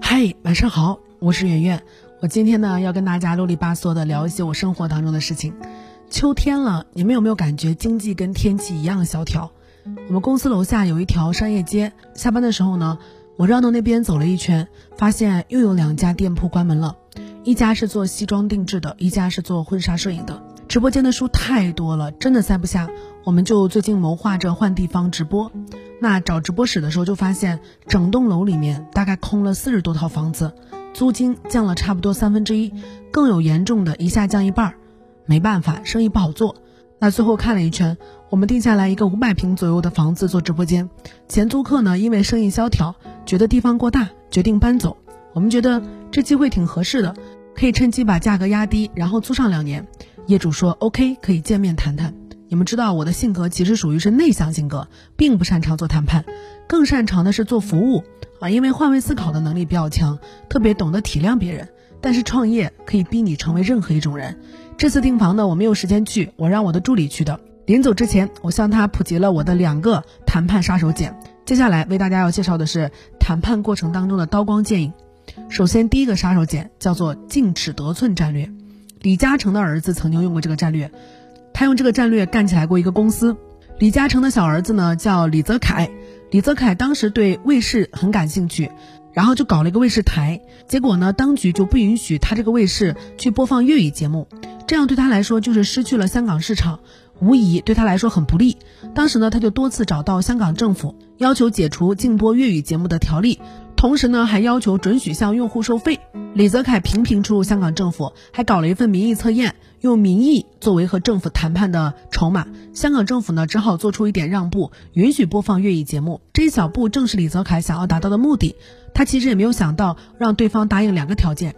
嗨，晚上好，我是圆圆。我今天呢要跟大家啰里吧嗦的聊一些我生活当中的事情。秋天了，你们有没有感觉经济跟天气一样萧条？我们公司楼下有一条商业街，下班的时候呢，我绕到那边走了一圈，发现又有两家店铺关门了，一家是做西装定制的，一家是做婚纱摄影的。直播间的书太多了，真的塞不下，我们就最近谋划着换地方直播。那找直播室的时候，就发现整栋楼里面大概空了四十多套房子，租金降了差不多三分之一，更有严重的一下降一半儿，没办法，生意不好做。那最后看了一圈，我们定下来一个五百平左右的房子做直播间，前租客呢因为生意萧条，觉得地方过大，决定搬走。我们觉得这机会挺合适的，可以趁机把价格压低，然后租上两年。业主说 OK，可以见面谈谈。你们知道我的性格其实属于是内向性格，并不擅长做谈判，更擅长的是做服务啊。因为换位思考的能力比较强，特别懂得体谅别人。但是创业可以逼你成为任何一种人。这次订房呢，我没有时间去，我让我的助理去的。临走之前，我向他普及了我的两个谈判杀手锏。接下来为大家要介绍的是谈判过程当中的刀光剑影。首先，第一个杀手锏叫做静尺得寸战略。李嘉诚的儿子曾经用过这个战略，他用这个战略干起来过一个公司。李嘉诚的小儿子呢叫李泽楷，李泽楷当时对卫视很感兴趣，然后就搞了一个卫视台。结果呢，当局就不允许他这个卫视去播放粤语节目，这样对他来说就是失去了香港市场，无疑对他来说很不利。当时呢，他就多次找到香港政府，要求解除禁播粤语节目的条例。同时呢，还要求准许向用户收费。李泽楷频频出入香港政府，还搞了一份民意测验，用民意作为和政府谈判的筹码。香港政府呢，只好做出一点让步，允许播放粤语节目。这一小步正是李泽楷想要达到的目的。他其实也没有想到让对方答应两个条件。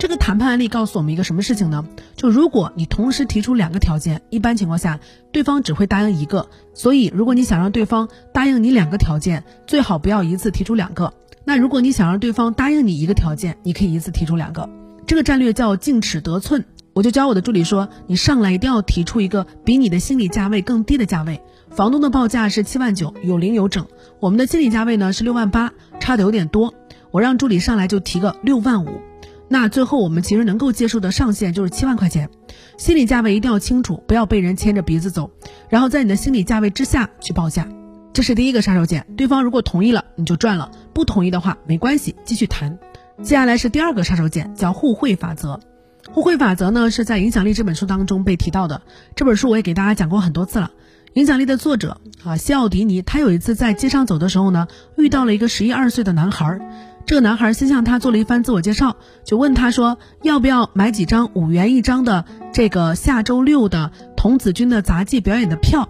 这个谈判案例告诉我们一个什么事情呢？就如果你同时提出两个条件，一般情况下对方只会答应一个。所以，如果你想让对方答应你两个条件，最好不要一次提出两个。那如果你想让对方答应你一个条件，你可以一次提出两个。这个战略叫静尺得寸。我就教我的助理说，你上来一定要提出一个比你的心理价位更低的价位。房东的报价是七万九，有零有整。我们的心理价位呢是六万八，差的有点多。我让助理上来就提个六万五。那最后我们其实能够接受的上限就是七万块钱。心理价位一定要清楚，不要被人牵着鼻子走。然后在你的心理价位之下去报价。这是第一个杀手锏，对方如果同意了，你就赚了；不同意的话，没关系，继续谈。接下来是第二个杀手锏，叫互惠法则。互惠法则呢，是在《影响力》这本书当中被提到的。这本书我也给大家讲过很多次了。影响力的作者啊，西奥迪尼，他有一次在街上走的时候呢，遇到了一个十一二岁的男孩。这个男孩先向他做了一番自我介绍，就问他说，要不要买几张五元一张的这个下周六的童子军的杂技表演的票？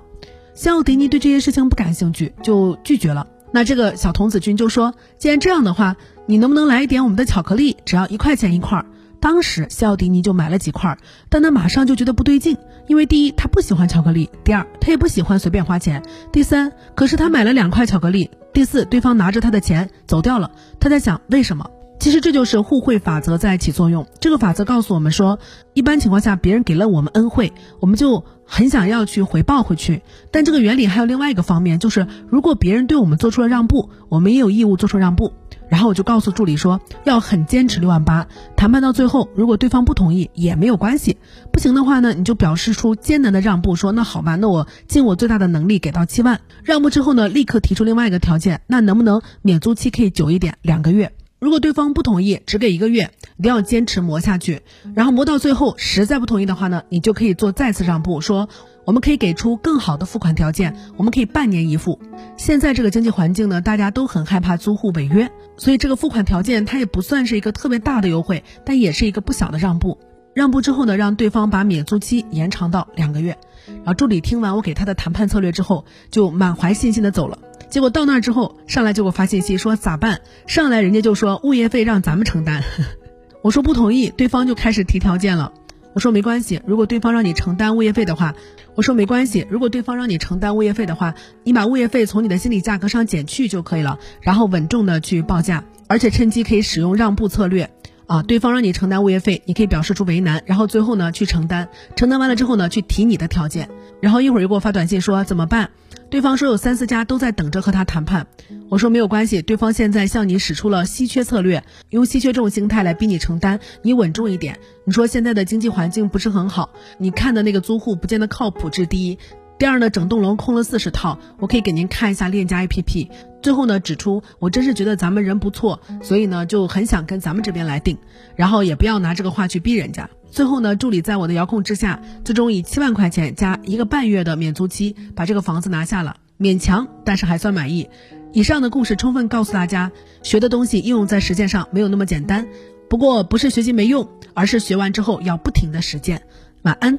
西奥迪尼对这些事情不感兴趣，就拒绝了。那这个小童子军就说：“既然这样的话，你能不能来一点我们的巧克力？只要一块钱一块。”当时西奥迪尼就买了几块，但他马上就觉得不对劲，因为第一他不喜欢巧克力，第二他也不喜欢随便花钱，第三可是他买了两块巧克力，第四对方拿着他的钱走掉了。他在想为什么？其实这就是互惠法则在起作用。这个法则告诉我们说，一般情况下，别人给了我们恩惠，我们就很想要去回报回去。但这个原理还有另外一个方面，就是如果别人对我们做出了让步，我们也有义务做出让步。然后我就告诉助理说，要很坚持六万八，谈判到最后，如果对方不同意也没有关系。不行的话呢，你就表示出艰难的让步，说那好吧，那我尽我最大的能力给到七万。让步之后呢，立刻提出另外一个条件，那能不能免租期可以久一点，两个月？如果对方不同意，只给一个月，一定要坚持磨下去，然后磨到最后，实在不同意的话呢，你就可以做再次让步，说我们可以给出更好的付款条件，我们可以半年一付。现在这个经济环境呢，大家都很害怕租户违约，所以这个付款条件它也不算是一个特别大的优惠，但也是一个不小的让步。让步之后呢，让对方把免租期延长到两个月。然后助理听完我给他的谈判策略之后，就满怀信心的走了。结果到那儿之后，上来就给我发信息说咋办？上来人家就说物业费让咱们承担，我说不同意，对方就开始提条件了。我说没关系，如果对方让你承担物业费的话，我说没关系，如果对方让你承担物业费的话，你把物业费从你的心理价格上减去就可以了，然后稳重的去报价，而且趁机可以使用让步策略。啊，对方让你承担物业费，你可以表示出为难，然后最后呢去承担，承担完了之后呢去提你的条件，然后一会儿又给我发短信说怎么办？对方说有三四家都在等着和他谈判，我说没有关系，对方现在向你使出了稀缺策略，用稀缺这种心态来逼你承担，你稳重一点。你说现在的经济环境不是很好，你看的那个租户不见得靠谱，这第一。第二呢，整栋楼空了四十套，我可以给您看一下链家 APP。最后呢，指出我真是觉得咱们人不错，所以呢就很想跟咱们这边来定，然后也不要拿这个话去逼人家。最后呢，助理在我的遥控之下，最终以七万块钱加一个半月的免租期把这个房子拿下了，勉强，但是还算满意。以上的故事充分告诉大家，学的东西应用在实践上没有那么简单。不过不是学习没用，而是学完之后要不停的实践。晚安。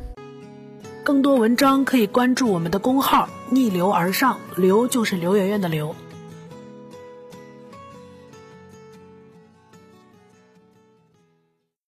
更多文章可以关注我们的公号“逆流而上”，流就是刘媛媛的刘。